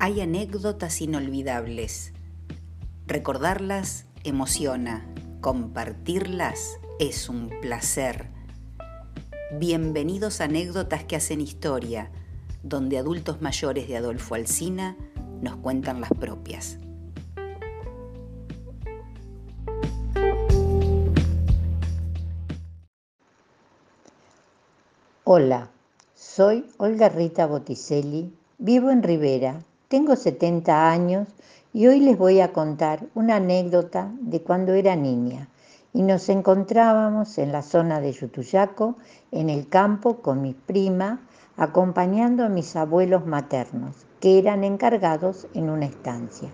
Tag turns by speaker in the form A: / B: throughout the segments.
A: Hay anécdotas inolvidables. Recordarlas emociona, compartirlas es un placer. Bienvenidos a Anécdotas que hacen historia, donde adultos mayores de Adolfo Alsina nos cuentan las propias.
B: Hola, soy Olga Rita Botticelli, vivo en Rivera, tengo 70 años y hoy les voy a contar una anécdota de cuando era niña y nos encontrábamos en la zona de Yutuyaco, en el campo, con mi prima, acompañando a mis abuelos maternos, que eran encargados en una estancia.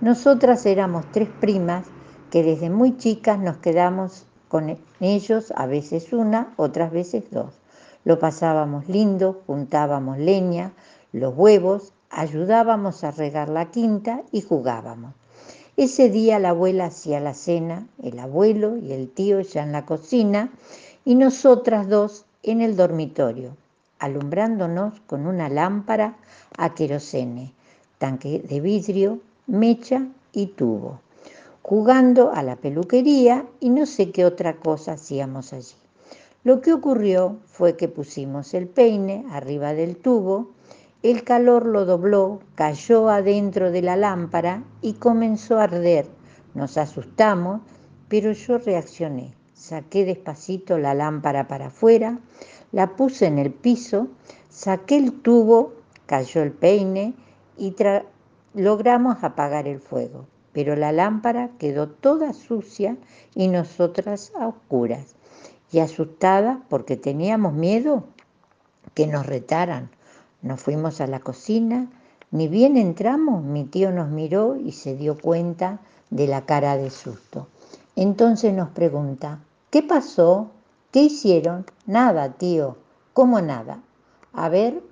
B: Nosotras éramos tres primas que desde muy chicas nos quedamos con ellos, a veces una, otras veces dos. Lo pasábamos lindo, juntábamos leña, los huevos, ayudábamos a regar la quinta y jugábamos. Ese día la abuela hacía la cena, el abuelo y el tío ya en la cocina y nosotras dos en el dormitorio, alumbrándonos con una lámpara a querosene, tanque de vidrio, mecha y tubo, jugando a la peluquería y no sé qué otra cosa hacíamos allí. Lo que ocurrió fue que pusimos el peine arriba del tubo, el calor lo dobló, cayó adentro de la lámpara y comenzó a arder. Nos asustamos, pero yo reaccioné. Saqué despacito la lámpara para afuera, la puse en el piso, saqué el tubo, cayó el peine y logramos apagar el fuego. Pero la lámpara quedó toda sucia y nosotras a oscuras y asustada porque teníamos miedo que nos retaran. Nos fuimos a la cocina, ni bien entramos, mi tío nos miró y se dio cuenta de la cara de susto. Entonces nos pregunta, ¿qué pasó? ¿Qué hicieron? Nada, tío. ¿Cómo nada? A ver,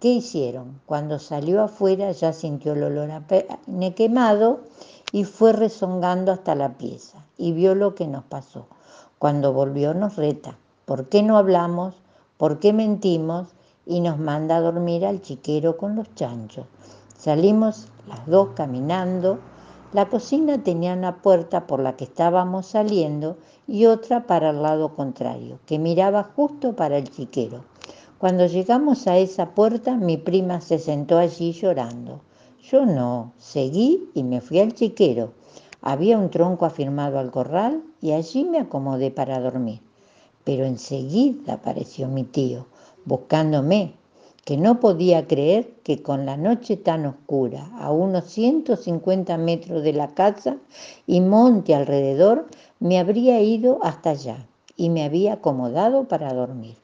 B: ¿qué hicieron? Cuando salió afuera ya sintió el olor a peine quemado y fue rezongando hasta la pieza y vio lo que nos pasó. Cuando volvió nos reta, ¿por qué no hablamos? ¿Por qué mentimos? Y nos manda a dormir al chiquero con los chanchos. Salimos las dos caminando. La cocina tenía una puerta por la que estábamos saliendo y otra para el lado contrario, que miraba justo para el chiquero. Cuando llegamos a esa puerta, mi prima se sentó allí llorando. Yo no, seguí y me fui al chiquero. Había un tronco afirmado al corral y allí me acomodé para dormir. Pero enseguida apareció mi tío, buscándome, que no podía creer que con la noche tan oscura, a unos 150 metros de la casa y monte alrededor, me habría ido hasta allá y me había acomodado para dormir.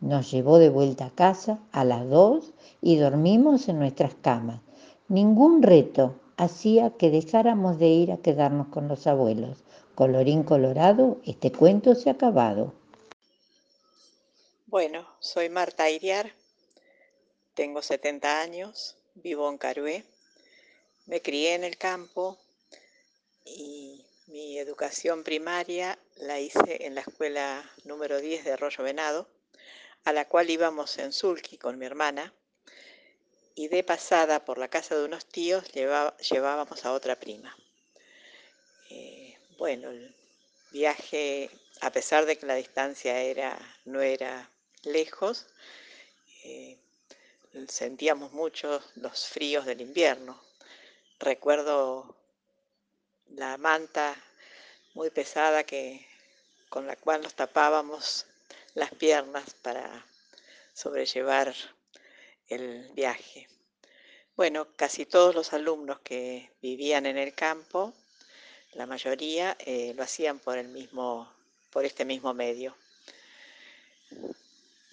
B: Nos llevó de vuelta a casa a las dos y dormimos en nuestras camas. Ningún reto, hacía que dejáramos de ir a quedarnos con los abuelos. Colorín colorado, este cuento se ha acabado.
C: Bueno, soy Marta Iriar, tengo 70 años, vivo en Carué, me crié en el campo y mi educación primaria la hice en la escuela número 10 de Arroyo Venado, a la cual íbamos en Sulki con mi hermana y de pasada por la casa de unos tíos llevábamos a otra prima. Eh, bueno, el viaje, a pesar de que la distancia era, no era lejos, eh, sentíamos mucho los fríos del invierno. Recuerdo la manta muy pesada que, con la cual nos tapábamos las piernas para sobrellevar el viaje. Bueno, casi todos los alumnos que vivían en el campo, la mayoría eh, lo hacían por, el mismo, por este mismo medio.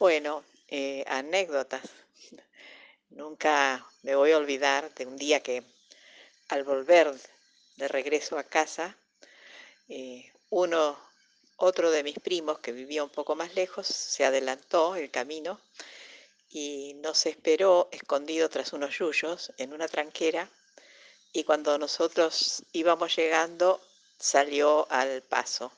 C: Bueno, eh, anécdotas. Nunca me voy a olvidar de un día que al volver de regreso a casa, eh, uno, otro de mis primos que vivía un poco más lejos, se adelantó el camino y nos esperó escondido tras unos yuyos en una tranquera y cuando nosotros íbamos llegando salió al paso.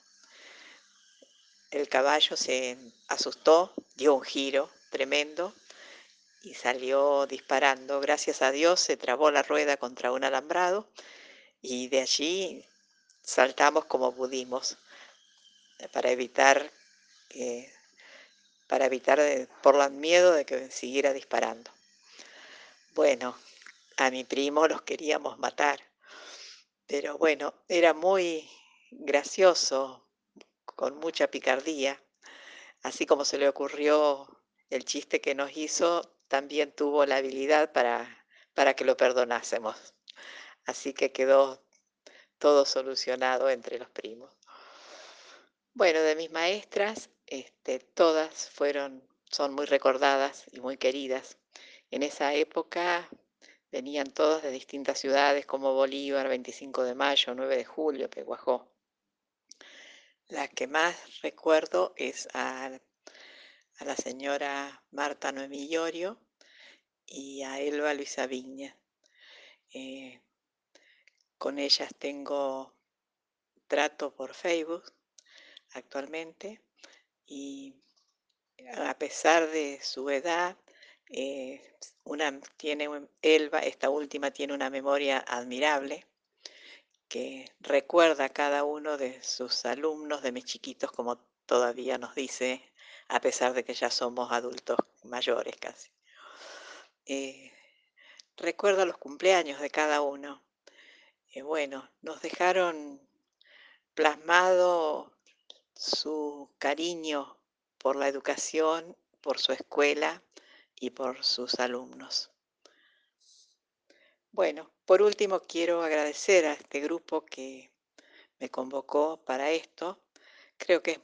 C: El caballo se asustó, dio un giro tremendo y salió disparando. Gracias a Dios se trabó la rueda contra un alambrado y de allí saltamos como pudimos para evitar para evitar por el miedo de que siguiera disparando. Bueno, a mi primo los queríamos matar, pero bueno, era muy gracioso, con mucha picardía, así como se le ocurrió el chiste que nos hizo, también tuvo la habilidad para, para que lo perdonásemos. Así que quedó todo solucionado entre los primos. Bueno, de mis maestras, este, todas fueron, son muy recordadas y muy queridas. En esa época venían todas de distintas ciudades como Bolívar, 25 de mayo, 9 de julio, Peguajó. La que más recuerdo es a la señora Marta Noemí Llorio y a Elba Luisa Viña. Eh, con ellas tengo trato por Facebook actualmente y a pesar de su edad, eh, una tiene Elba, esta última tiene una memoria admirable que recuerda a cada uno de sus alumnos, de mis chiquitos, como todavía nos dice a pesar de que ya somos adultos mayores casi. Eh, recuerdo los cumpleaños de cada uno. Eh, bueno, nos dejaron plasmado su cariño por la educación, por su escuela y por sus alumnos. Bueno, por último quiero agradecer a este grupo que me convocó para esto Creo que es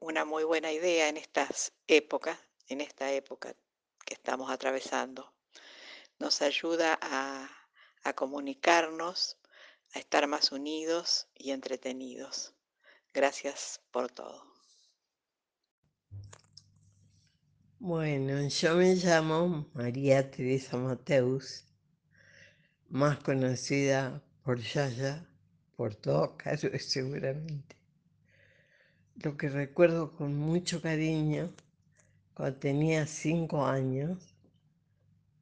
C: una muy buena idea en estas épocas, en esta época que estamos atravesando. Nos ayuda a, a comunicarnos, a estar más unidos y entretenidos. Gracias por todo.
D: Bueno, yo me llamo María Teresa Mateus, más conocida por Yaya, por todo caso seguramente lo que recuerdo con mucho cariño, cuando tenía cinco años,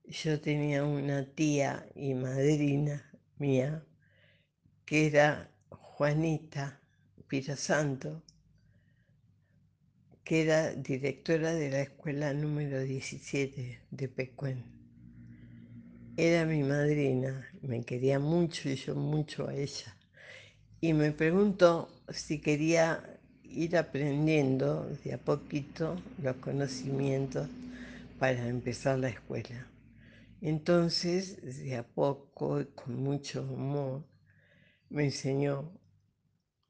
D: yo tenía una tía y madrina mía, que era Juanita Pirasanto, que era directora de la escuela número 17 de Pecuén. Era mi madrina, me quería mucho y yo mucho a ella. Y me preguntó si quería ir aprendiendo de a poquito los conocimientos para empezar la escuela. Entonces, de a poco, con mucho amor, me enseñó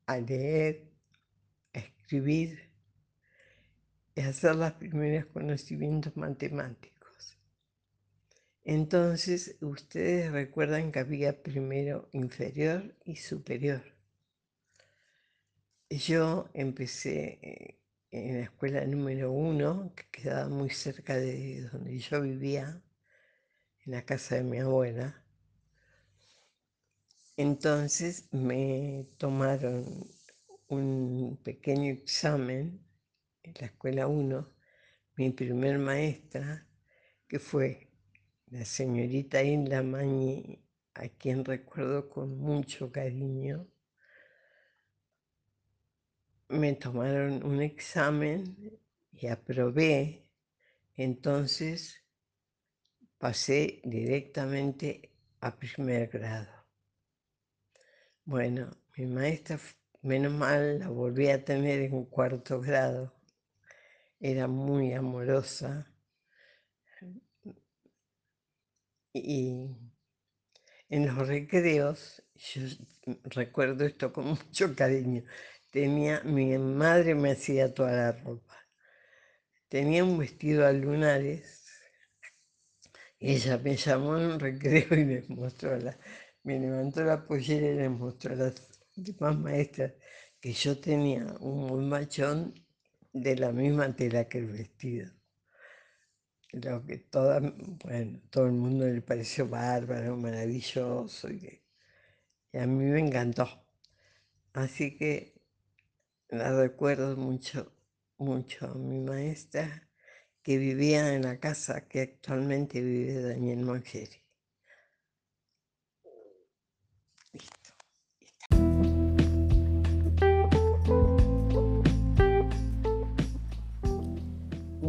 D: a leer, a escribir y a hacer los primeros conocimientos matemáticos. Entonces, ustedes recuerdan que había primero inferior y superior. Yo empecé eh, en la escuela número uno, que quedaba muy cerca de donde yo vivía, en la casa de mi abuela. Entonces me tomaron un pequeño examen en la escuela 1, mi primer maestra, que fue la señorita Inla Mañi, a quien recuerdo con mucho cariño, me tomaron un examen y aprobé, entonces pasé directamente a primer grado. Bueno, mi maestra, menos mal, la volví a tener en cuarto grado. Era muy amorosa y en los recreos, yo recuerdo esto con mucho cariño, tenía, mi madre me hacía toda la ropa. Tenía un vestido a lunares. Ella me llamó en un recreo y me mostró la, me levantó la pollera y le mostró a las demás maestras que yo tenía un machón de la misma tela que el vestido. Lo que bueno, todo el mundo le pareció bárbaro, maravilloso y a mí me encantó. Así que la recuerdo mucho, mucho a mi maestra que vivía en la casa que actualmente vive Daniel Mangeri.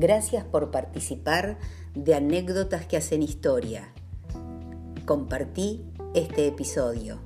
A: Gracias por participar de Anécdotas que hacen historia. Compartí este episodio.